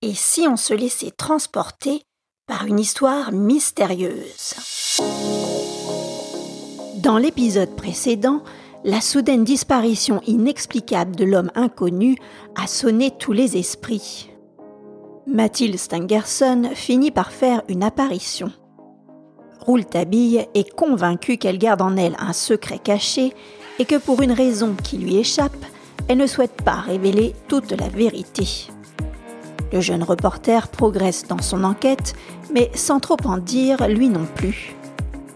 Et si on se laissait transporter par une histoire mystérieuse? Dans l'épisode précédent, la soudaine disparition inexplicable de l'homme inconnu a sonné tous les esprits. Mathilde Stangerson finit par faire une apparition. Rouletabille est convaincue qu'elle garde en elle un secret caché et que pour une raison qui lui échappe, elle ne souhaite pas révéler toute la vérité. Le jeune reporter progresse dans son enquête, mais sans trop en dire lui non plus.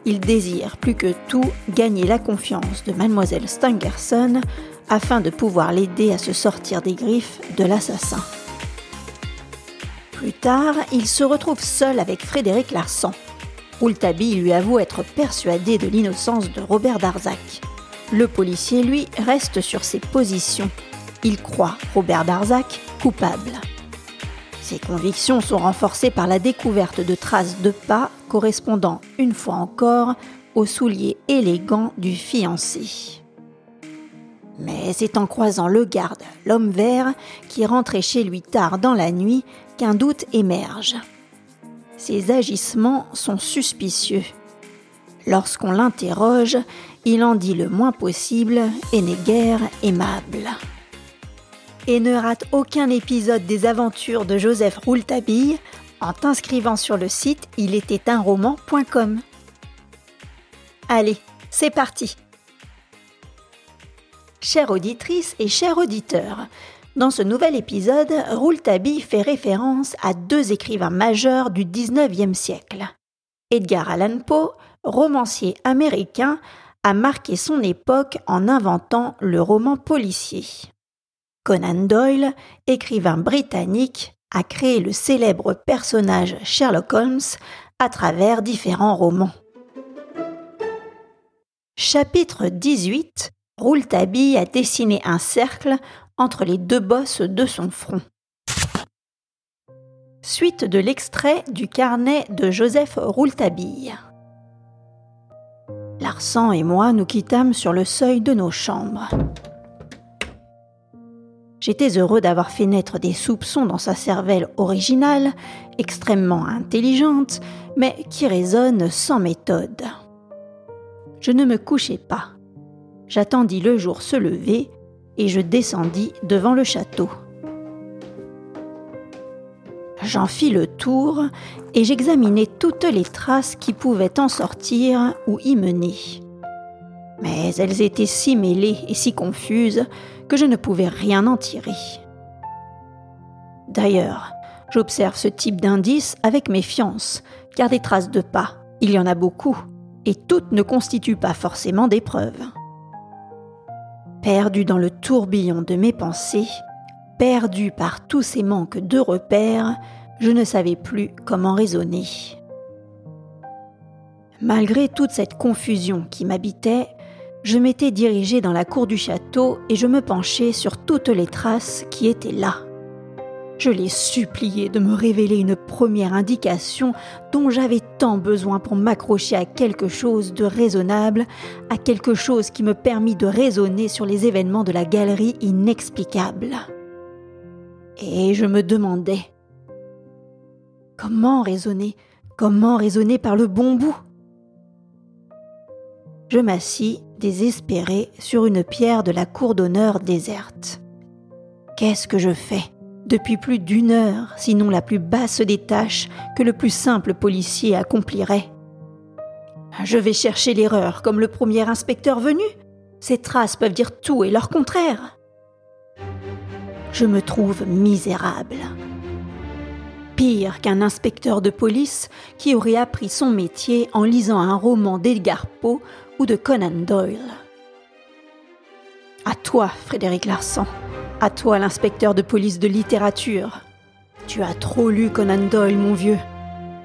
Il désire plus que tout gagner la confiance de mademoiselle Stangerson afin de pouvoir l'aider à se sortir des griffes de l'assassin. Plus tard, il se retrouve seul avec Frédéric Larsan. Rouletabille lui avoue être persuadé de l'innocence de Robert Darzac. Le policier, lui, reste sur ses positions. Il croit Robert Darzac coupable. Ses convictions sont renforcées par la découverte de traces de pas correspondant une fois encore aux souliers élégants du fiancé. Mais c'est en croisant le garde, l'homme vert, qui rentrait chez lui tard dans la nuit, qu'un doute émerge. Ses agissements sont suspicieux. Lorsqu'on l'interroge, il en dit le moins possible et n'est guère aimable et ne rate aucun épisode des aventures de Joseph Rouletabille en t'inscrivant sur le site il un roman.com. Allez, c'est parti. Chère auditrice et chers auditeurs, dans ce nouvel épisode, Rouletabille fait référence à deux écrivains majeurs du XIXe siècle. Edgar Allan Poe, romancier américain, a marqué son époque en inventant le roman policier. Conan Doyle, écrivain britannique, a créé le célèbre personnage Sherlock Holmes à travers différents romans. Chapitre 18 Rouletabille a dessiné un cercle entre les deux bosses de son front. Suite de l'extrait du carnet de Joseph Rouletabille. Larsan et moi nous quittâmes sur le seuil de nos chambres. J'étais heureux d'avoir fait naître des soupçons dans sa cervelle originale, extrêmement intelligente, mais qui résonne sans méthode. Je ne me couchai pas. J'attendis le jour se lever et je descendis devant le château. J'en fis le tour et j'examinai toutes les traces qui pouvaient en sortir ou y mener. Mais elles étaient si mêlées et si confuses que je ne pouvais rien en tirer. D'ailleurs, j'observe ce type d'indice avec méfiance, car des traces de pas, il y en a beaucoup, et toutes ne constituent pas forcément des preuves. Perdu dans le tourbillon de mes pensées, perdu par tous ces manques de repères, je ne savais plus comment raisonner. Malgré toute cette confusion qui m'habitait, je m'étais dirigé dans la cour du château et je me penchais sur toutes les traces qui étaient là. Je les suppliais de me révéler une première indication dont j'avais tant besoin pour m'accrocher à quelque chose de raisonnable, à quelque chose qui me permit de raisonner sur les événements de la galerie inexplicable. Et je me demandais comment raisonner, comment raisonner par le bon bout? Je m'assis désespéré sur une pierre de la cour d'honneur déserte. Qu'est-ce que je fais depuis plus d'une heure, sinon la plus basse des tâches que le plus simple policier accomplirait? Je vais chercher l'erreur comme le premier inspecteur venu Ces traces peuvent dire tout et leur contraire. Je me trouve misérable. Pire qu'un inspecteur de police qui aurait appris son métier en lisant un roman d'Edgar Poe ou de Conan Doyle. À toi, Frédéric Larsan. À toi, l'inspecteur de police de littérature. Tu as trop lu Conan Doyle, mon vieux.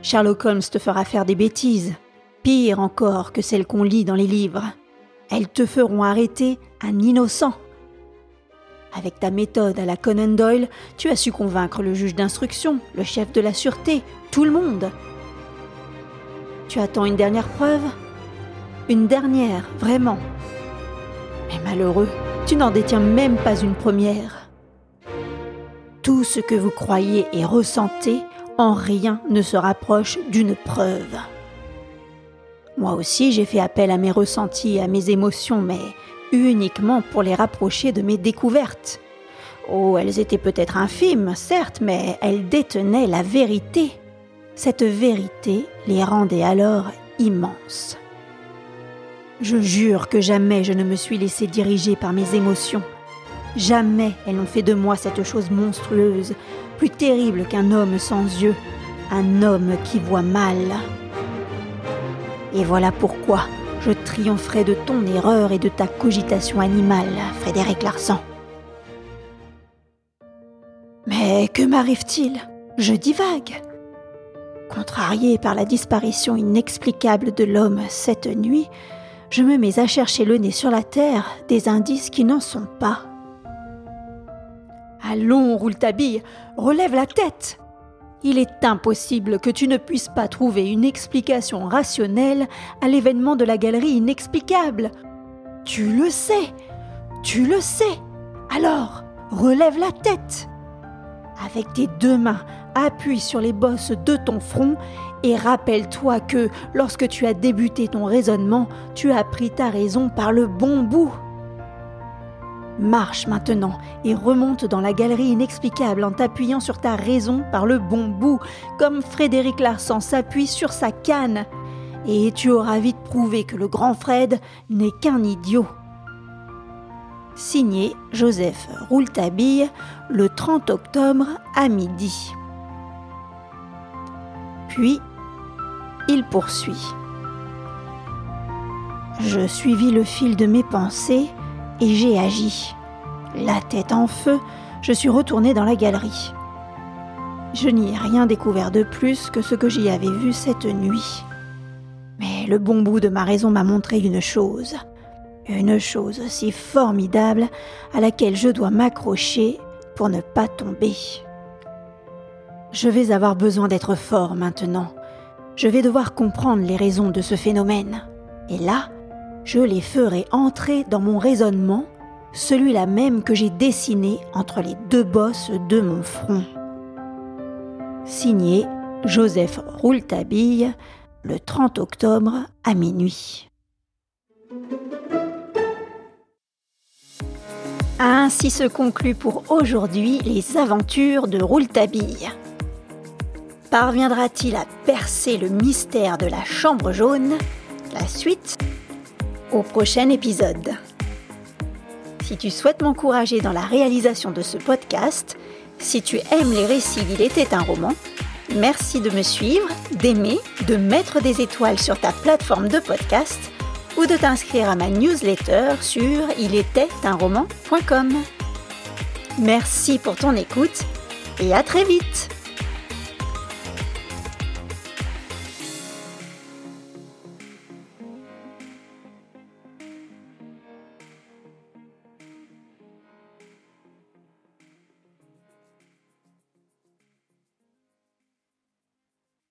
Sherlock Holmes te fera faire des bêtises, pire encore que celles qu'on lit dans les livres. Elles te feront arrêter un innocent. Avec ta méthode à la Conan Doyle, tu as su convaincre le juge d'instruction, le chef de la sûreté, tout le monde. Tu attends une dernière preuve? Une dernière, vraiment. Mais malheureux, tu n'en détiens même pas une première. Tout ce que vous croyez et ressentez, en rien ne se rapproche d'une preuve. Moi aussi, j'ai fait appel à mes ressentis à mes émotions, mais uniquement pour les rapprocher de mes découvertes. Oh, elles étaient peut-être infimes, certes, mais elles détenaient la vérité. Cette vérité les rendait alors immenses. Je jure que jamais je ne me suis laissé diriger par mes émotions. Jamais elles n'ont fait de moi cette chose monstrueuse, plus terrible qu'un homme sans yeux, un homme qui voit mal. Et voilà pourquoi je triompherai de ton erreur et de ta cogitation animale, Frédéric Larsan. Mais que m'arrive-t-il? Je divague. Contrarié par la disparition inexplicable de l'homme cette nuit, je me mets à chercher le nez sur la terre des indices qui n'en sont pas. Allons, Rouletabille, relève la tête. Il est impossible que tu ne puisses pas trouver une explication rationnelle à l'événement de la galerie inexplicable. Tu le sais, tu le sais. Alors, relève la tête. Avec tes deux mains, appuie sur les bosses de ton front et rappelle-toi que lorsque tu as débuté ton raisonnement, tu as pris ta raison par le bon bout. Marche maintenant et remonte dans la galerie inexplicable en t'appuyant sur ta raison par le bon bout, comme Frédéric Larsan s'appuie sur sa canne. Et tu auras vite prouvé que le grand Fred n'est qu'un idiot. Signé Joseph Rouletabille le 30 octobre à midi. Puis, il poursuit. Je suivis le fil de mes pensées et j'ai agi. La tête en feu, je suis retourné dans la galerie. Je n'y ai rien découvert de plus que ce que j'y avais vu cette nuit. Mais le bon bout de ma raison m'a montré une chose, une chose si formidable à laquelle je dois m'accrocher pour ne pas tomber. Je vais avoir besoin d'être fort maintenant. Je vais devoir comprendre les raisons de ce phénomène. Et là, je les ferai entrer dans mon raisonnement, celui-là même que j'ai dessiné entre les deux bosses de mon front. Signé Joseph Rouletabille, le 30 octobre à minuit. Ainsi se conclut pour aujourd'hui les aventures de Rouletabille. Parviendra-t-il à percer le mystère de la chambre jaune? La suite au prochain épisode. Si tu souhaites m'encourager dans la réalisation de ce podcast, si tu aimes les récits d'Il était un roman, merci de me suivre, d'aimer, de mettre des étoiles sur ta plateforme de podcast ou de t'inscrire à ma newsletter sur ilétaitunroman.com. Merci pour ton écoute et à très vite